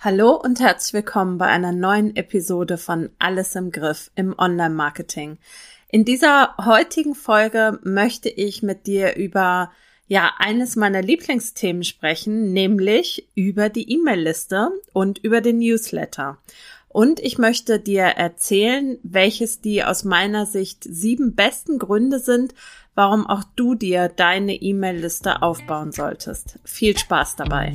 Hallo und herzlich willkommen bei einer neuen Episode von Alles im Griff im Online-Marketing. In dieser heutigen Folge möchte ich mit dir über ja eines meiner Lieblingsthemen sprechen, nämlich über die E-Mail-Liste und über den Newsletter. Und ich möchte dir erzählen, welches die aus meiner Sicht sieben besten Gründe sind, warum auch du dir deine E-Mail-Liste aufbauen solltest. Viel Spaß dabei.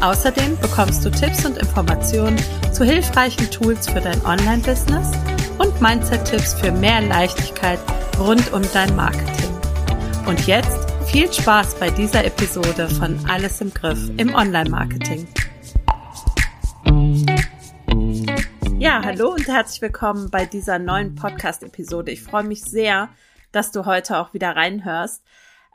Außerdem bekommst du Tipps und Informationen zu hilfreichen Tools für dein Online-Business und Mindset-Tipps für mehr Leichtigkeit rund um dein Marketing. Und jetzt viel Spaß bei dieser Episode von Alles im Griff im Online-Marketing. Ja, hallo und herzlich willkommen bei dieser neuen Podcast-Episode. Ich freue mich sehr, dass du heute auch wieder reinhörst.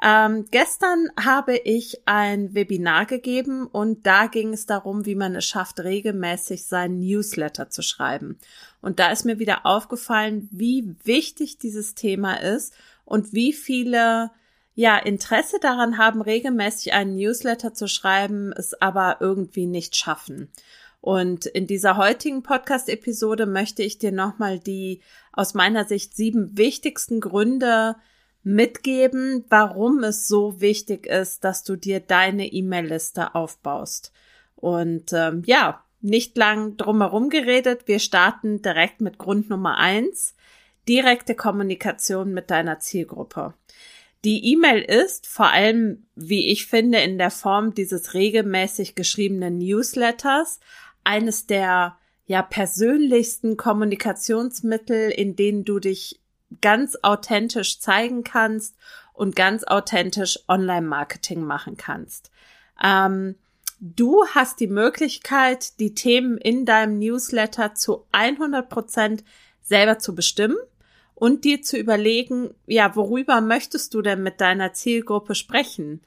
Ähm, gestern habe ich ein Webinar gegeben und da ging es darum, wie man es schafft, regelmäßig seinen Newsletter zu schreiben. Und da ist mir wieder aufgefallen, wie wichtig dieses Thema ist und wie viele ja Interesse daran haben, regelmäßig einen Newsletter zu schreiben, es aber irgendwie nicht schaffen. Und in dieser heutigen Podcast-Episode möchte ich dir nochmal die aus meiner Sicht sieben wichtigsten Gründe mitgeben, warum es so wichtig ist, dass du dir deine E-Mail-Liste aufbaust. Und ähm, ja, nicht lang drumherum geredet. Wir starten direkt mit Grund Nummer eins. Direkte Kommunikation mit deiner Zielgruppe. Die E-Mail ist vor allem, wie ich finde, in der Form dieses regelmäßig geschriebenen Newsletters eines der ja persönlichsten Kommunikationsmittel, in denen du dich ganz authentisch zeigen kannst und ganz authentisch Online-Marketing machen kannst. Ähm, du hast die Möglichkeit, die Themen in deinem Newsletter zu 100 Prozent selber zu bestimmen und dir zu überlegen, ja, worüber möchtest du denn mit deiner Zielgruppe sprechen?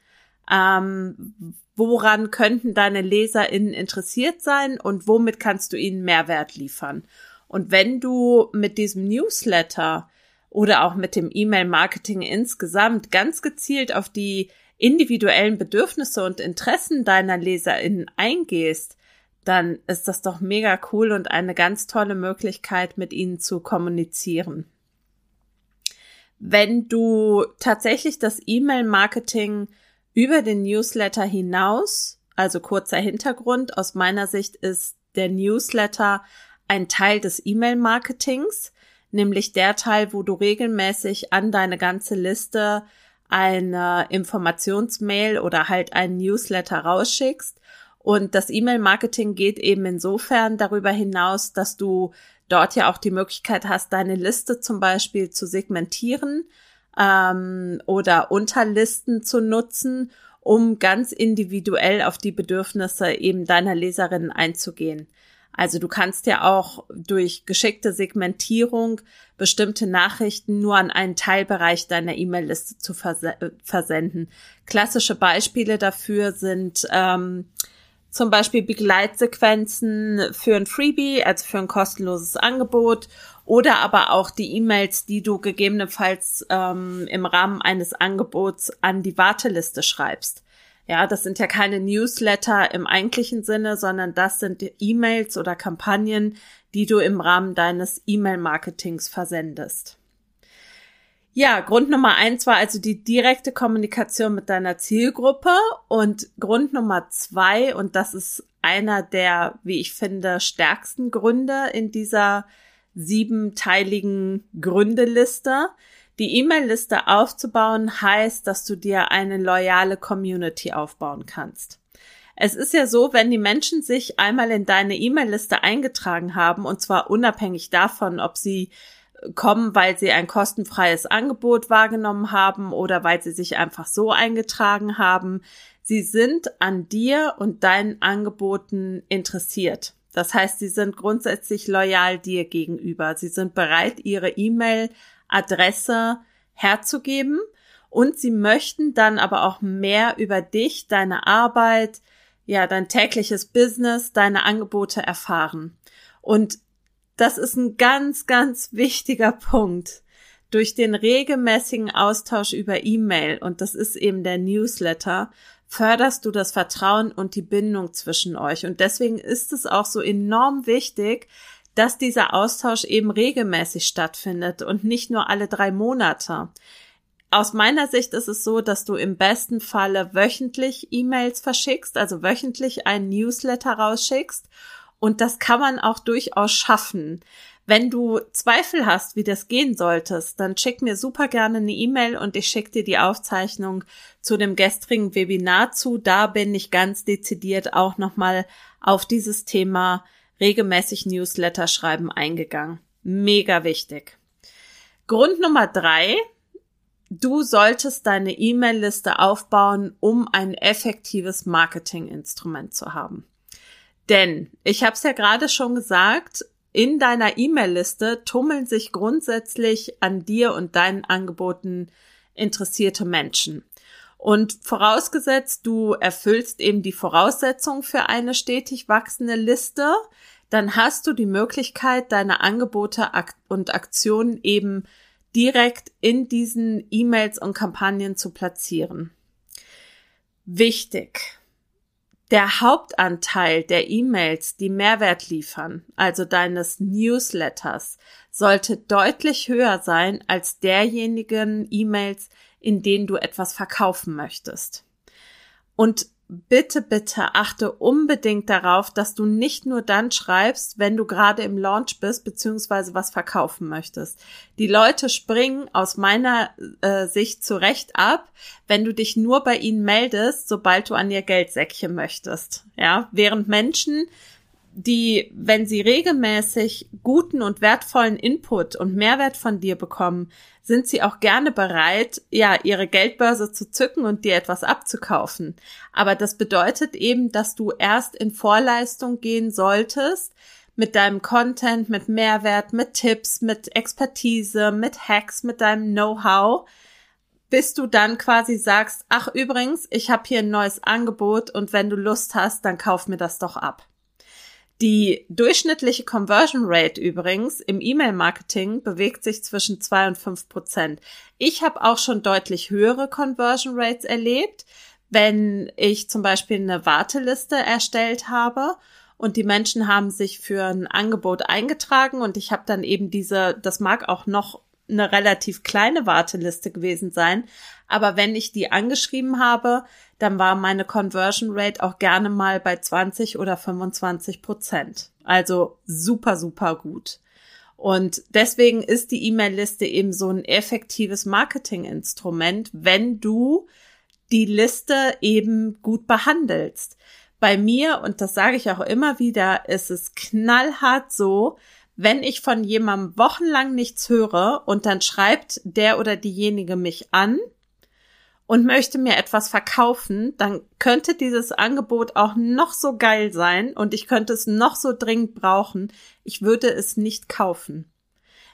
Ähm, woran könnten deine LeserInnen interessiert sein und womit kannst du ihnen Mehrwert liefern? Und wenn du mit diesem Newsletter oder auch mit dem E-Mail-Marketing insgesamt ganz gezielt auf die individuellen Bedürfnisse und Interessen deiner LeserInnen eingehst, dann ist das doch mega cool und eine ganz tolle Möglichkeit, mit ihnen zu kommunizieren. Wenn du tatsächlich das E-Mail-Marketing über den Newsletter hinaus, also kurzer Hintergrund, aus meiner Sicht ist der Newsletter ein Teil des E-Mail-Marketings nämlich der Teil, wo du regelmäßig an deine ganze Liste eine Informationsmail oder halt einen Newsletter rausschickst. Und das E-Mail-Marketing geht eben insofern darüber hinaus, dass du dort ja auch die Möglichkeit hast, deine Liste zum Beispiel zu segmentieren ähm, oder Unterlisten zu nutzen, um ganz individuell auf die Bedürfnisse eben deiner Leserinnen einzugehen. Also du kannst ja auch durch geschickte Segmentierung bestimmte Nachrichten nur an einen Teilbereich deiner E-Mail-Liste zu vers versenden. Klassische Beispiele dafür sind ähm, zum Beispiel Begleitsequenzen für ein Freebie, also für ein kostenloses Angebot oder aber auch die E-Mails, die du gegebenenfalls ähm, im Rahmen eines Angebots an die Warteliste schreibst. Ja, das sind ja keine Newsletter im eigentlichen Sinne, sondern das sind E-Mails oder Kampagnen, die du im Rahmen deines E-Mail-Marketings versendest. Ja, Grund Nummer eins war also die direkte Kommunikation mit deiner Zielgruppe und Grund Nummer zwei, und das ist einer der, wie ich finde, stärksten Gründe in dieser siebenteiligen Gründeliste, die E-Mail-Liste aufzubauen heißt, dass du dir eine loyale Community aufbauen kannst. Es ist ja so, wenn die Menschen sich einmal in deine E-Mail-Liste eingetragen haben, und zwar unabhängig davon, ob sie kommen, weil sie ein kostenfreies Angebot wahrgenommen haben oder weil sie sich einfach so eingetragen haben, Sie sind an dir und deinen Angeboten interessiert. Das heißt, sie sind grundsätzlich loyal dir gegenüber. Sie sind bereit, ihre E-Mail-Adresse herzugeben und sie möchten dann aber auch mehr über dich, deine Arbeit, ja, dein tägliches Business, deine Angebote erfahren. Und das ist ein ganz, ganz wichtiger Punkt. Durch den regelmäßigen Austausch über E-Mail, und das ist eben der Newsletter, förderst du das Vertrauen und die Bindung zwischen euch. Und deswegen ist es auch so enorm wichtig, dass dieser Austausch eben regelmäßig stattfindet und nicht nur alle drei Monate. Aus meiner Sicht ist es so, dass du im besten Falle wöchentlich E-Mails verschickst, also wöchentlich einen Newsletter rausschickst. Und das kann man auch durchaus schaffen. Wenn du Zweifel hast, wie das gehen solltest, dann schick mir super gerne eine E-Mail und ich schicke dir die Aufzeichnung zu dem gestrigen Webinar zu. Da bin ich ganz dezidiert auch nochmal auf dieses Thema regelmäßig Newsletter schreiben eingegangen. Mega wichtig. Grund Nummer drei. Du solltest deine E-Mail-Liste aufbauen, um ein effektives Marketinginstrument zu haben. Denn, ich habe es ja gerade schon gesagt, in deiner E-Mail-Liste tummeln sich grundsätzlich an dir und deinen Angeboten interessierte Menschen. Und vorausgesetzt, du erfüllst eben die Voraussetzungen für eine stetig wachsende Liste, dann hast du die Möglichkeit, deine Angebote und Aktionen eben direkt in diesen E-Mails und Kampagnen zu platzieren. Wichtig. Der Hauptanteil der E-Mails, die Mehrwert liefern, also deines Newsletters, sollte deutlich höher sein als derjenigen E-Mails, in denen du etwas verkaufen möchtest. Und bitte, bitte achte unbedingt darauf, dass du nicht nur dann schreibst, wenn du gerade im Launch bist, beziehungsweise was verkaufen möchtest. Die Leute springen aus meiner äh, Sicht zurecht ab, wenn du dich nur bei ihnen meldest, sobald du an ihr Geldsäckchen möchtest. Ja, während Menschen die, wenn sie regelmäßig guten und wertvollen Input und Mehrwert von dir bekommen, sind sie auch gerne bereit, ja, ihre Geldbörse zu zücken und dir etwas abzukaufen. Aber das bedeutet eben, dass du erst in Vorleistung gehen solltest mit deinem Content, mit Mehrwert, mit Tipps, mit Expertise, mit Hacks, mit deinem Know-how, bis du dann quasi sagst, ach übrigens, ich habe hier ein neues Angebot und wenn du Lust hast, dann kauf mir das doch ab. Die durchschnittliche Conversion Rate übrigens im E-Mail-Marketing bewegt sich zwischen zwei und fünf Prozent. Ich habe auch schon deutlich höhere Conversion Rates erlebt, wenn ich zum Beispiel eine Warteliste erstellt habe und die Menschen haben sich für ein Angebot eingetragen und ich habe dann eben diese, das mag auch noch eine relativ kleine Warteliste gewesen sein. Aber wenn ich die angeschrieben habe, dann war meine Conversion Rate auch gerne mal bei 20 oder 25 Prozent. Also super, super gut. Und deswegen ist die E-Mail-Liste eben so ein effektives Marketinginstrument, wenn du die Liste eben gut behandelst. Bei mir, und das sage ich auch immer wieder, ist es knallhart so, wenn ich von jemandem wochenlang nichts höre und dann schreibt der oder diejenige mich an und möchte mir etwas verkaufen, dann könnte dieses Angebot auch noch so geil sein und ich könnte es noch so dringend brauchen. Ich würde es nicht kaufen.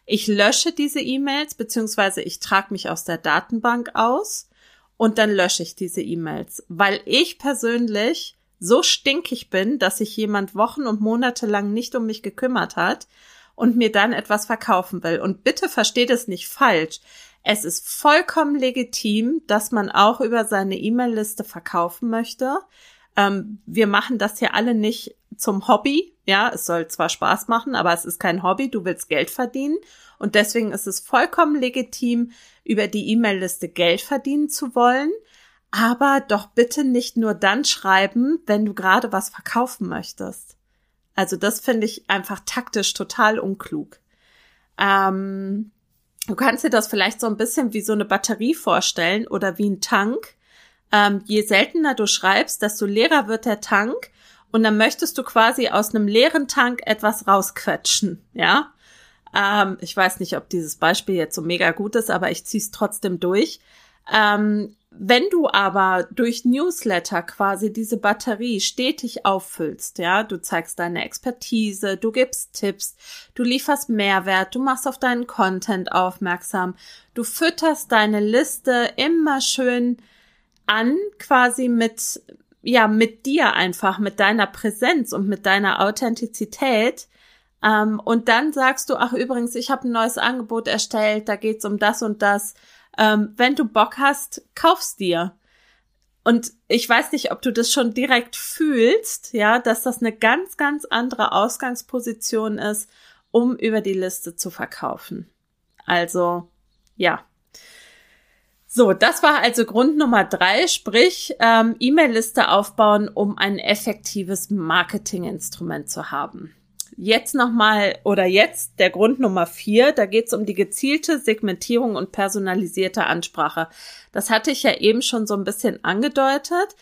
Ich lösche diese E-Mails beziehungsweise ich trage mich aus der Datenbank aus und dann lösche ich diese E-Mails, weil ich persönlich so stinkig bin, dass sich jemand Wochen und Monate lang nicht um mich gekümmert hat und mir dann etwas verkaufen will. Und bitte versteht es nicht falsch. Es ist vollkommen legitim, dass man auch über seine E-Mail-Liste verkaufen möchte. Ähm, wir machen das hier alle nicht zum Hobby. Ja, es soll zwar Spaß machen, aber es ist kein Hobby. Du willst Geld verdienen. Und deswegen ist es vollkommen legitim, über die E-Mail-Liste Geld verdienen zu wollen. Aber doch bitte nicht nur dann schreiben, wenn du gerade was verkaufen möchtest. Also das finde ich einfach taktisch total unklug. Ähm, du kannst dir das vielleicht so ein bisschen wie so eine Batterie vorstellen oder wie ein Tank. Ähm, je seltener du schreibst, desto leerer wird der Tank und dann möchtest du quasi aus einem leeren Tank etwas rausquetschen, ja. Ähm, ich weiß nicht, ob dieses Beispiel jetzt so mega gut ist, aber ich ziehe es trotzdem durch. Ähm, wenn du aber durch Newsletter quasi diese Batterie stetig auffüllst, ja, du zeigst deine Expertise, du gibst Tipps, du lieferst Mehrwert, du machst auf deinen Content aufmerksam, du fütterst deine Liste immer schön an, quasi mit, ja, mit dir einfach, mit deiner Präsenz und mit deiner Authentizität. Ähm, und dann sagst du, ach übrigens, ich habe ein neues Angebot erstellt, da geht's um das und das ähm, wenn du Bock hast, kauf's dir. Und ich weiß nicht, ob du das schon direkt fühlst, ja, dass das eine ganz, ganz andere Ausgangsposition ist, um über die Liste zu verkaufen. Also, ja. So, das war also Grund Nummer drei, sprich ähm, E-Mail-Liste aufbauen, um ein effektives Marketinginstrument zu haben jetzt nochmal oder jetzt der Grund Nummer vier, da geht es um die gezielte Segmentierung und personalisierte Ansprache. Das hatte ich ja eben schon so ein bisschen angedeutet.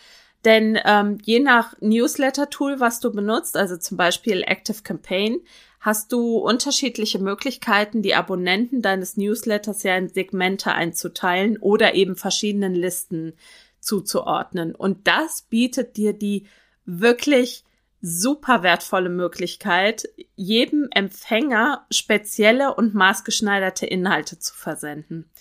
Denn ähm, je nach Newsletter-Tool, was du benutzt, also zum Beispiel Active Campaign, hast du unterschiedliche Möglichkeiten, die Abonnenten deines Newsletters ja in Segmente einzuteilen oder eben verschiedenen Listen zuzuordnen. Und das bietet dir die wirklich super wertvolle Möglichkeit, jedem Empfänger spezielle und maßgeschneiderte Inhalte zu versenden.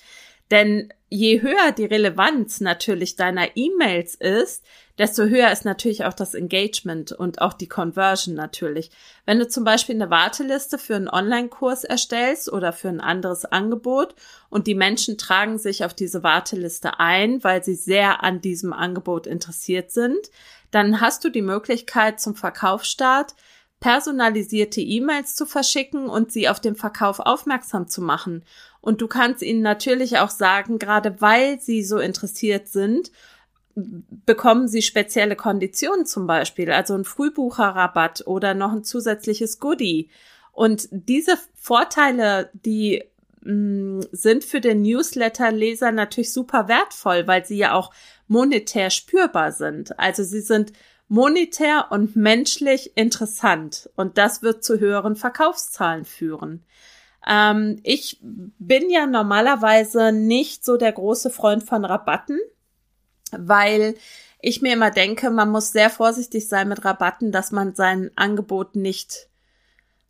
Denn je höher die Relevanz natürlich deiner E-Mails ist, desto höher ist natürlich auch das Engagement und auch die Conversion natürlich. Wenn du zum Beispiel eine Warteliste für einen Online-Kurs erstellst oder für ein anderes Angebot und die Menschen tragen sich auf diese Warteliste ein, weil sie sehr an diesem Angebot interessiert sind, dann hast du die Möglichkeit zum Verkaufsstart personalisierte E-Mails zu verschicken und sie auf den Verkauf aufmerksam zu machen. Und du kannst ihnen natürlich auch sagen, gerade weil sie so interessiert sind, bekommen sie spezielle Konditionen zum Beispiel, also ein Frühbucherrabatt oder noch ein zusätzliches Goodie. Und diese Vorteile, die mh, mm, sind für den Newsletter-Leser natürlich super wertvoll, weil sie ja auch monetär spürbar sind. Also sie sind monetär und menschlich interessant und das wird zu höheren Verkaufszahlen führen. Ähm, ich bin ja normalerweise nicht so der große Freund von Rabatten, weil ich mir immer denke, man muss sehr vorsichtig sein mit Rabatten, dass man sein Angebot nicht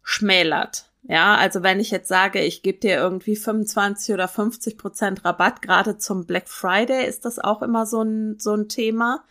schmälert. Ja, also wenn ich jetzt sage, ich gebe dir irgendwie 25 oder 50 Prozent Rabatt, gerade zum Black Friday ist das auch immer so ein, so ein Thema.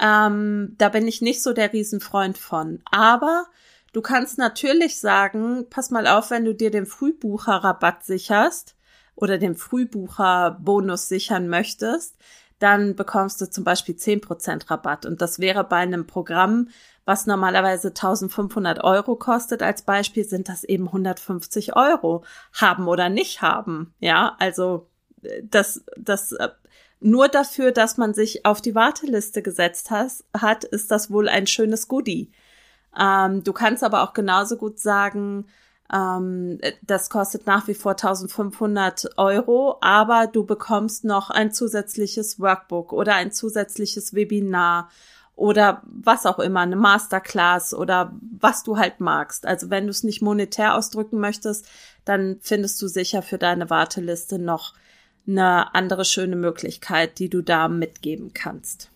Ähm, da bin ich nicht so der Riesenfreund von. Aber du kannst natürlich sagen, pass mal auf, wenn du dir den Frühbucher-Rabatt sicherst oder den Frühbucher-Bonus sichern möchtest, dann bekommst du zum Beispiel 10% Rabatt. Und das wäre bei einem Programm, was normalerweise 1500 Euro kostet als Beispiel, sind das eben 150 Euro. Haben oder nicht haben. Ja, also äh, das, das äh, nur dafür, dass man sich auf die Warteliste gesetzt has, hat, ist das wohl ein schönes Goodie. Ähm, du kannst aber auch genauso gut sagen, ähm, das kostet nach wie vor 1500 Euro, aber du bekommst noch ein zusätzliches Workbook oder ein zusätzliches Webinar oder was auch immer, eine Masterclass oder was du halt magst. Also wenn du es nicht monetär ausdrücken möchtest, dann findest du sicher für deine Warteliste noch eine andere schöne Möglichkeit, die du da mitgeben kannst.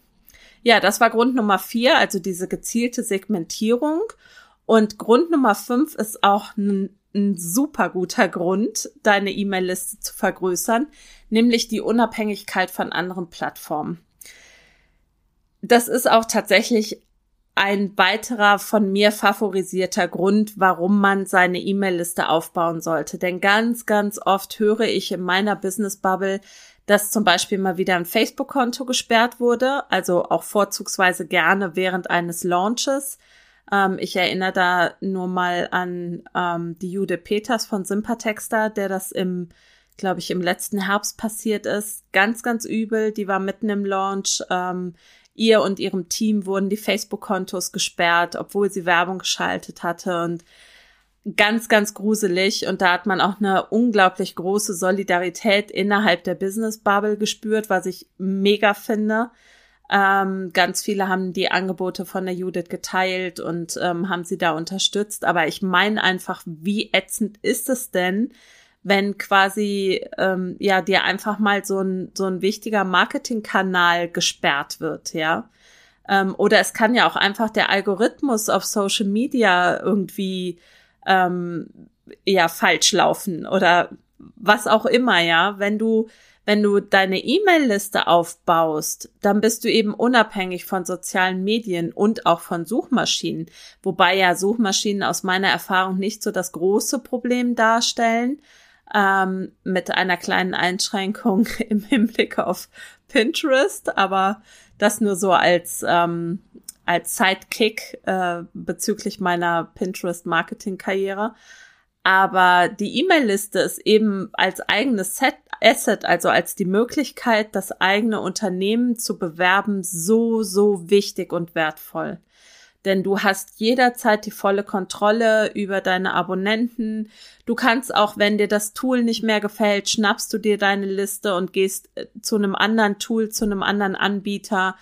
Ja, das war Grund Nummer vier, also diese gezielte Segmentierung. Und Grund Nummer fünf ist auch ein, ein super guter Grund, deine E-Mail-Liste zu vergrößern, nämlich die Unabhängigkeit von anderen Plattformen. Das ist auch tatsächlich ein weiterer von mir favorisierter Grund, warum man seine E-Mail-Liste aufbauen sollte. Denn ganz, ganz oft höre ich in meiner Business-Bubble, dass zum Beispiel mal wieder ein Facebook-Konto gesperrt wurde, also auch vorzugsweise gerne während eines Launches. Ähm, ich erinnere da nur mal an ähm, die Jude Peters von Sympatexter, der das im, glaube ich, im letzten Herbst passiert ist. Ganz, ganz übel. Die war mitten im Launch. Ähm, ihr und ihrem Team wurden die Facebook-Kontos gesperrt, obwohl sie Werbung geschaltet hatte und ganz, ganz gruselig. Und da hat man auch eine unglaublich große Solidarität innerhalb der Business Bubble gespürt, was ich mega finde. Ähm, ganz viele haben die Angebote von der Judith geteilt und ähm, haben sie da unterstützt. Aber ich meine einfach, wie ätzend ist es denn, wenn quasi ähm, ja dir einfach mal so ein so ein wichtiger Marketingkanal gesperrt wird, ja. Ähm, oder es kann ja auch einfach der Algorithmus auf Social Media irgendwie ähm, ja falsch laufen oder was auch immer, ja. Wenn du wenn du deine E-Mail-Liste aufbaust, dann bist du eben unabhängig von sozialen Medien und auch von Suchmaschinen. Wobei ja Suchmaschinen aus meiner Erfahrung nicht so das große Problem darstellen, ähm, mit einer kleinen Einschränkung im Hinblick auf Pinterest, aber das nur so als, ähm, als Sidekick äh, bezüglich meiner Pinterest-Marketing-Karriere. Aber die E-Mail-Liste ist eben als eigenes Set Asset, also als die Möglichkeit, das eigene Unternehmen zu bewerben, so, so wichtig und wertvoll. Denn du hast jederzeit die volle Kontrolle über deine Abonnenten. Du kannst auch, wenn dir das Tool nicht mehr gefällt, schnappst du dir deine Liste und gehst äh, zu einem anderen Tool, zu einem anderen Anbieter.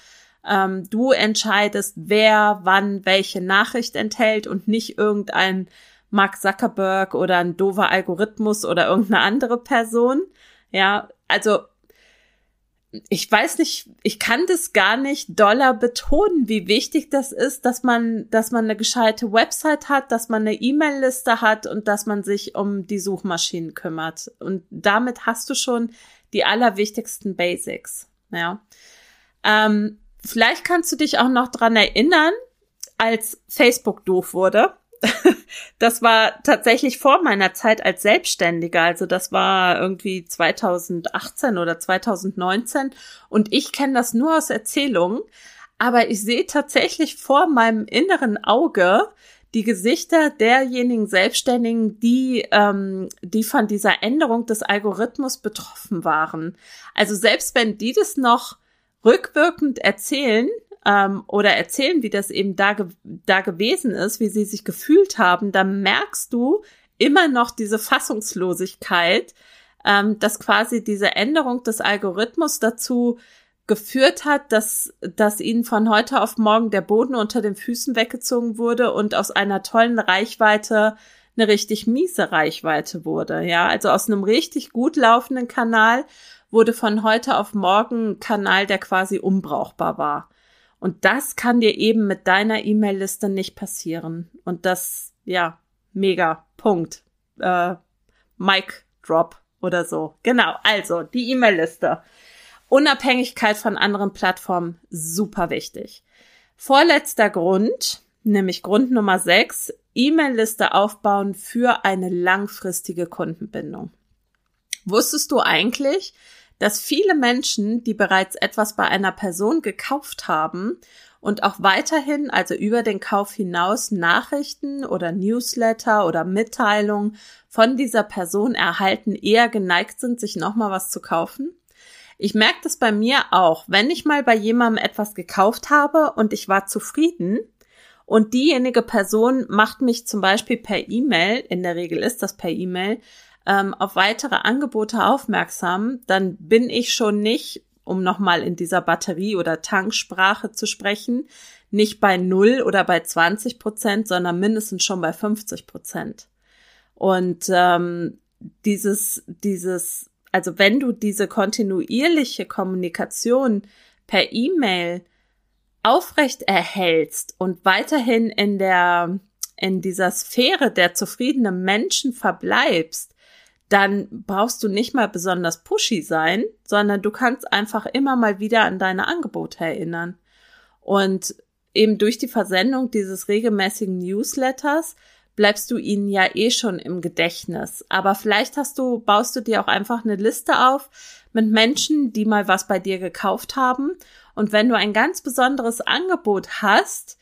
Ähm, du entscheidest, wer wann welche Nachricht enthält und nicht irgendein Mark Zuckerberg oder ein dover Algorithmus oder irgendeine andere Person. Ja, also ich weiß nicht, ich kann das gar nicht doller betonen, wie wichtig das ist, dass man, dass man eine gescheite Website hat, dass man eine E-Mail-Liste hat und dass man sich um die Suchmaschinen kümmert. Und damit hast du schon die allerwichtigsten Basics. Ja. Ähm, vielleicht kannst du dich auch noch dran erinnern, als Facebook doof wurde das war tatsächlich vor meiner Zeit als Selbstständiger. Also das war irgendwie 2018 oder 2019. Und ich kenne das nur aus Erzählungen. Aber ich sehe tatsächlich vor meinem inneren Auge die Gesichter derjenigen Selbstständigen, die, ähm, die von dieser Änderung des Algorithmus betroffen waren. Also selbst wenn die das noch rückwirkend erzählen, ähm, oder erzählen, wie das eben da, ge da gewesen ist, wie sie sich gefühlt haben, dann merkst du immer noch diese Fassungslosigkeit, ähm, dass quasi diese Änderung des Algorithmus dazu geführt hat, dass, dass ihnen von heute auf morgen der Boden unter den Füßen weggezogen wurde und aus einer tollen Reichweite eine richtig miese Reichweite wurde. Ja, also aus einem richtig gut laufenden Kanal wurde von heute auf morgen ein Kanal, der quasi unbrauchbar war. Und das kann dir eben mit deiner E-Mail-Liste nicht passieren. Und das, ja, mega. Punkt. Äh, Mic Drop oder so. Genau. Also, die E-Mail-Liste. Unabhängigkeit von anderen Plattformen, super wichtig. Vorletzter Grund, nämlich Grund Nummer 6, E-Mail-Liste aufbauen für eine langfristige Kundenbindung. Wusstest du eigentlich, dass viele Menschen, die bereits etwas bei einer Person gekauft haben und auch weiterhin, also über den Kauf hinaus, Nachrichten oder Newsletter oder Mitteilungen von dieser Person erhalten, eher geneigt sind, sich nochmal was zu kaufen? Ich merke das bei mir auch. Wenn ich mal bei jemandem etwas gekauft habe und ich war zufrieden, und diejenige Person macht mich zum Beispiel per E-Mail, in der Regel ist das per E-Mail, ähm, auf weitere Angebote aufmerksam, dann bin ich schon nicht, um nochmal in dieser Batterie- oder Tanksprache zu sprechen, nicht bei null oder bei 20 Prozent, sondern mindestens schon bei 50 Prozent. Und ähm, dieses, dieses, also wenn du diese kontinuierliche Kommunikation per E-Mail aufrecht erhältst und weiterhin in der in dieser Sphäre der zufriedenen Menschen verbleibst, dann brauchst du nicht mal besonders pushy sein, sondern du kannst einfach immer mal wieder an deine Angebote erinnern. Und eben durch die Versendung dieses regelmäßigen Newsletters bleibst du ihnen ja eh schon im Gedächtnis. Aber vielleicht hast du, baust du dir auch einfach eine Liste auf mit Menschen, die mal was bei dir gekauft haben. Und wenn du ein ganz besonderes Angebot hast,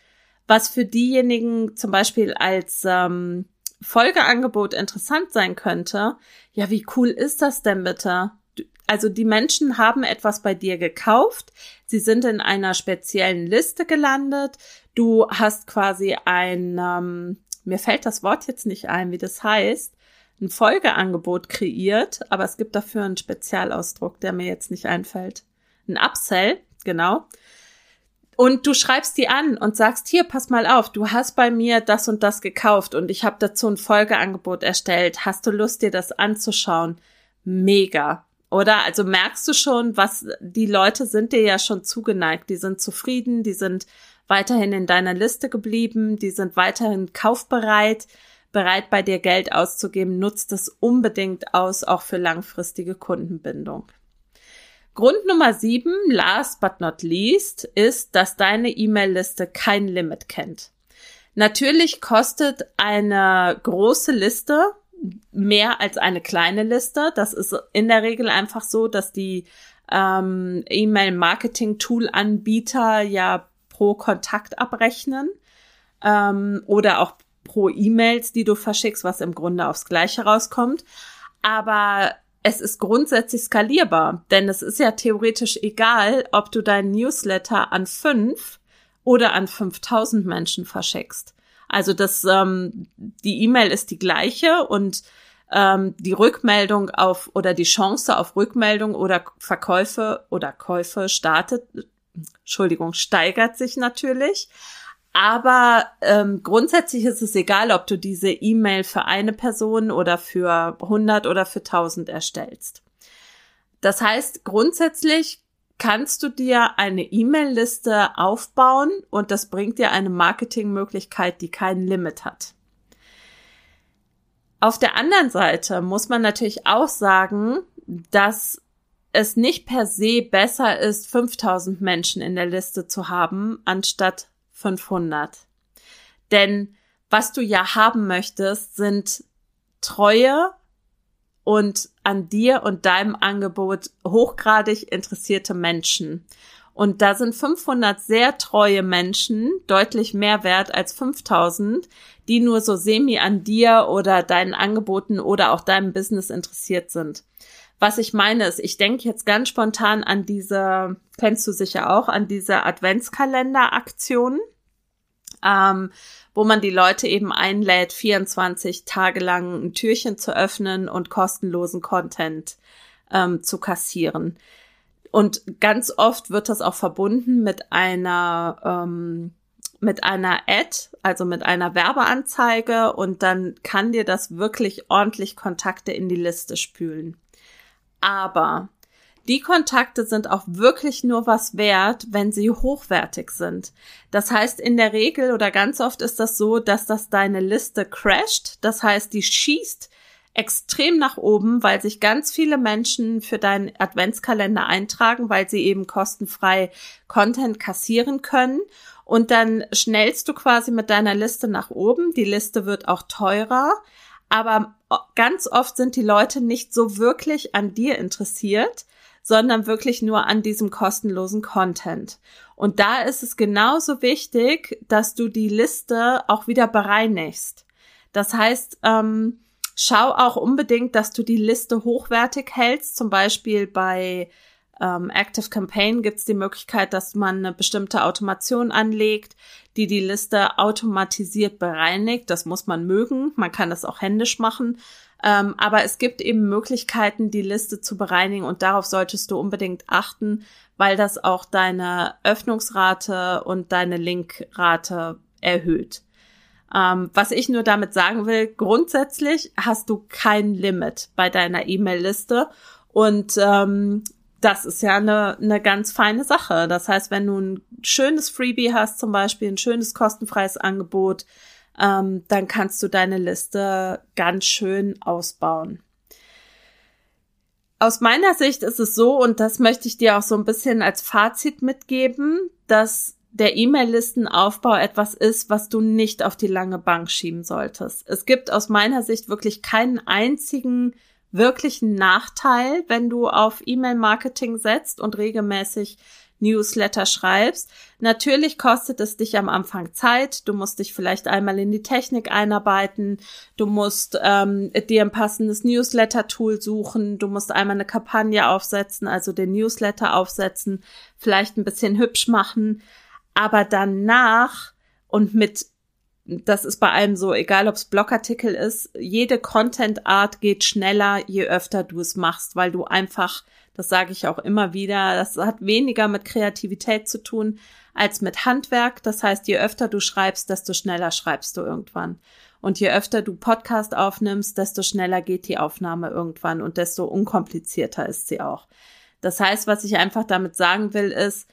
was für diejenigen zum Beispiel als ähm, Folgeangebot interessant sein könnte, ja, wie cool ist das denn bitte? Also die Menschen haben etwas bei dir gekauft, sie sind in einer speziellen Liste gelandet, du hast quasi ein, ähm, mir fällt das Wort jetzt nicht ein, wie das heißt, ein Folgeangebot kreiert, aber es gibt dafür einen Spezialausdruck, der mir jetzt nicht einfällt. Ein Upsell, genau. Und du schreibst die an und sagst, hier, pass mal auf, du hast bei mir das und das gekauft und ich habe dazu ein Folgeangebot erstellt. Hast du Lust, dir das anzuschauen? Mega. Oder? Also merkst du schon, was die Leute sind dir ja schon zugeneigt. Die sind zufrieden, die sind weiterhin in deiner Liste geblieben, die sind weiterhin kaufbereit, bereit bei dir Geld auszugeben. Nutzt es unbedingt aus, auch für langfristige Kundenbindung. Grund Nummer sieben, last but not least, ist, dass deine E-Mail-Liste kein Limit kennt. Natürlich kostet eine große Liste mehr als eine kleine Liste. Das ist in der Regel einfach so, dass die ähm, E-Mail-Marketing-Tool-Anbieter ja pro Kontakt abrechnen ähm, oder auch pro E-Mails, die du verschickst, was im Grunde aufs Gleiche rauskommt. Aber es ist grundsätzlich skalierbar, denn es ist ja theoretisch egal, ob du deinen Newsletter an fünf oder an 5000 Menschen verschickst. Also das, ähm, die E-Mail ist die gleiche und ähm, die Rückmeldung auf oder die Chance auf Rückmeldung oder Verkäufe oder Käufe startet, Entschuldigung, steigert sich natürlich. Aber ähm, grundsätzlich ist es egal, ob du diese E-Mail für eine Person oder für 100 oder für 1000 erstellst. Das heißt, grundsätzlich kannst du dir eine E-Mail-Liste aufbauen und das bringt dir eine Marketingmöglichkeit, die kein Limit hat. Auf der anderen Seite muss man natürlich auch sagen, dass es nicht per se besser ist, 5000 Menschen in der Liste zu haben, anstatt 500. Denn was du ja haben möchtest, sind treue und an dir und deinem Angebot hochgradig interessierte Menschen. Und da sind 500 sehr treue Menschen deutlich mehr wert als 5000, die nur so semi an dir oder deinen Angeboten oder auch deinem Business interessiert sind. Was ich meine ist, ich denke jetzt ganz spontan an diese, kennst du sicher auch, an diese Adventskalender-Aktionen ähm, wo man die Leute eben einlädt, 24 Tage lang ein Türchen zu öffnen und kostenlosen Content ähm, zu kassieren. Und ganz oft wird das auch verbunden mit einer ähm, mit einer Ad, also mit einer Werbeanzeige und dann kann dir das wirklich ordentlich Kontakte in die Liste spülen. Aber die Kontakte sind auch wirklich nur was wert, wenn sie hochwertig sind. Das heißt, in der Regel oder ganz oft ist das so, dass das deine Liste crasht. Das heißt, die schießt extrem nach oben, weil sich ganz viele Menschen für deinen Adventskalender eintragen, weil sie eben kostenfrei Content kassieren können. Und dann schnellst du quasi mit deiner Liste nach oben. Die Liste wird auch teurer. Aber ganz oft sind die Leute nicht so wirklich an dir interessiert, sondern wirklich nur an diesem kostenlosen Content. Und da ist es genauso wichtig, dass du die Liste auch wieder bereinigst. Das heißt, ähm, schau auch unbedingt, dass du die Liste hochwertig hältst. Zum Beispiel bei ähm, Active Campaign gibt es die Möglichkeit, dass man eine bestimmte Automation anlegt, die die Liste automatisiert bereinigt. Das muss man mögen. Man kann das auch händisch machen. Ähm, aber es gibt eben Möglichkeiten, die Liste zu bereinigen und darauf solltest du unbedingt achten, weil das auch deine Öffnungsrate und deine Linkrate erhöht. Ähm, was ich nur damit sagen will, grundsätzlich hast du kein Limit bei deiner E-Mail-Liste und ähm, das ist ja eine, eine ganz feine Sache. Das heißt, wenn du ein schönes Freebie hast, zum Beispiel ein schönes kostenfreies Angebot, ähm, dann kannst du deine Liste ganz schön ausbauen. Aus meiner Sicht ist es so, und das möchte ich dir auch so ein bisschen als Fazit mitgeben, dass der E-Mail-Listenaufbau etwas ist, was du nicht auf die lange Bank schieben solltest. Es gibt aus meiner Sicht wirklich keinen einzigen wirklichen Nachteil, wenn du auf E-Mail-Marketing setzt und regelmäßig Newsletter schreibst. Natürlich kostet es dich am Anfang Zeit. Du musst dich vielleicht einmal in die Technik einarbeiten. Du musst ähm, dir ein passendes Newsletter-Tool suchen. Du musst einmal eine Kampagne aufsetzen, also den Newsletter aufsetzen, vielleicht ein bisschen hübsch machen. Aber danach und mit das ist bei allem so, egal ob es Blogartikel ist, jede Content-Art geht schneller, je öfter du es machst, weil du einfach Das sage ich auch immer wieder. Das hat weniger mit Kreativität zu tun als mit Handwerk. Das heißt, je öfter du schreibst, desto schneller schreibst du irgendwann. Und je öfter du Podcast aufnimmst, desto schneller geht die Aufnahme irgendwann und desto unkomplizierter ist sie auch. Das heißt, was ich einfach damit sagen will, ist,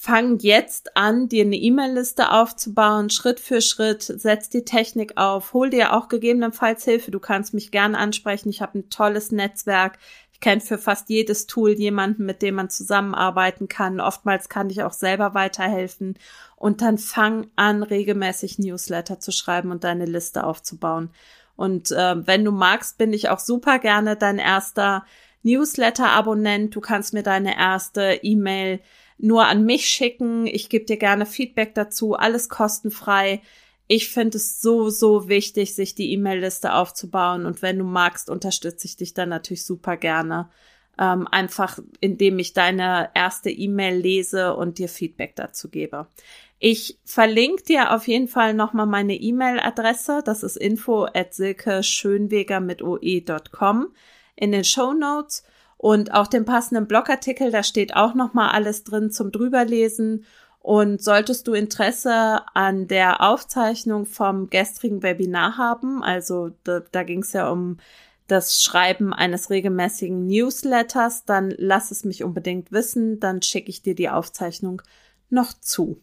fang jetzt an, dir eine E-Mail-Liste aufzubauen, Schritt für Schritt, setz die Technik auf, hol dir auch gegebenenfalls Hilfe. Du kannst mich gerne ansprechen. Ich habe ein tolles Netzwerk. Ich kenne für fast jedes Tool jemanden, mit dem man zusammenarbeiten kann. Oftmals kann ich auch selber weiterhelfen. Und dann fang an, regelmäßig Newsletter zu schreiben und deine Liste aufzubauen. Und äh, wenn du magst, bin ich auch super gerne dein erster Newsletter-Abonnent. Du kannst mir deine erste E-Mail nur an mich schicken. Ich gebe dir gerne Feedback dazu, alles kostenfrei. Ich finde es so, so wichtig, sich die E-Mail-Liste aufzubauen. Und wenn du magst, unterstütze ich dich dann natürlich super gerne. Ähm, einfach indem ich deine erste E-Mail lese und dir Feedback dazu gebe. Ich verlinke dir auf jeden Fall nochmal meine E-Mail-Adresse. Das ist info at silke mit oe.com in den Show Notes und auch den passenden Blogartikel, da steht auch noch mal alles drin zum drüberlesen. Und solltest du Interesse an der Aufzeichnung vom gestrigen Webinar haben, also da, da ging es ja um das Schreiben eines regelmäßigen Newsletters, dann lass es mich unbedingt wissen, dann schicke ich dir die Aufzeichnung noch zu.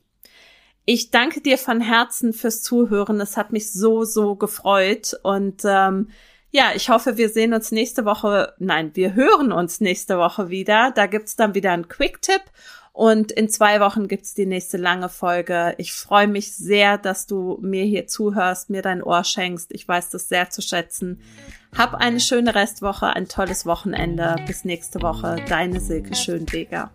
Ich danke dir von Herzen fürs Zuhören. Es hat mich so, so gefreut und ähm, ja, ich hoffe, wir sehen uns nächste Woche. Nein, wir hören uns nächste Woche wieder. Da gibt's dann wieder einen Quick-Tipp. Und in zwei Wochen gibt's die nächste lange Folge. Ich freue mich sehr, dass du mir hier zuhörst, mir dein Ohr schenkst. Ich weiß das sehr zu schätzen. Hab eine schöne Restwoche, ein tolles Wochenende. Bis nächste Woche. Deine Silke Schönweger.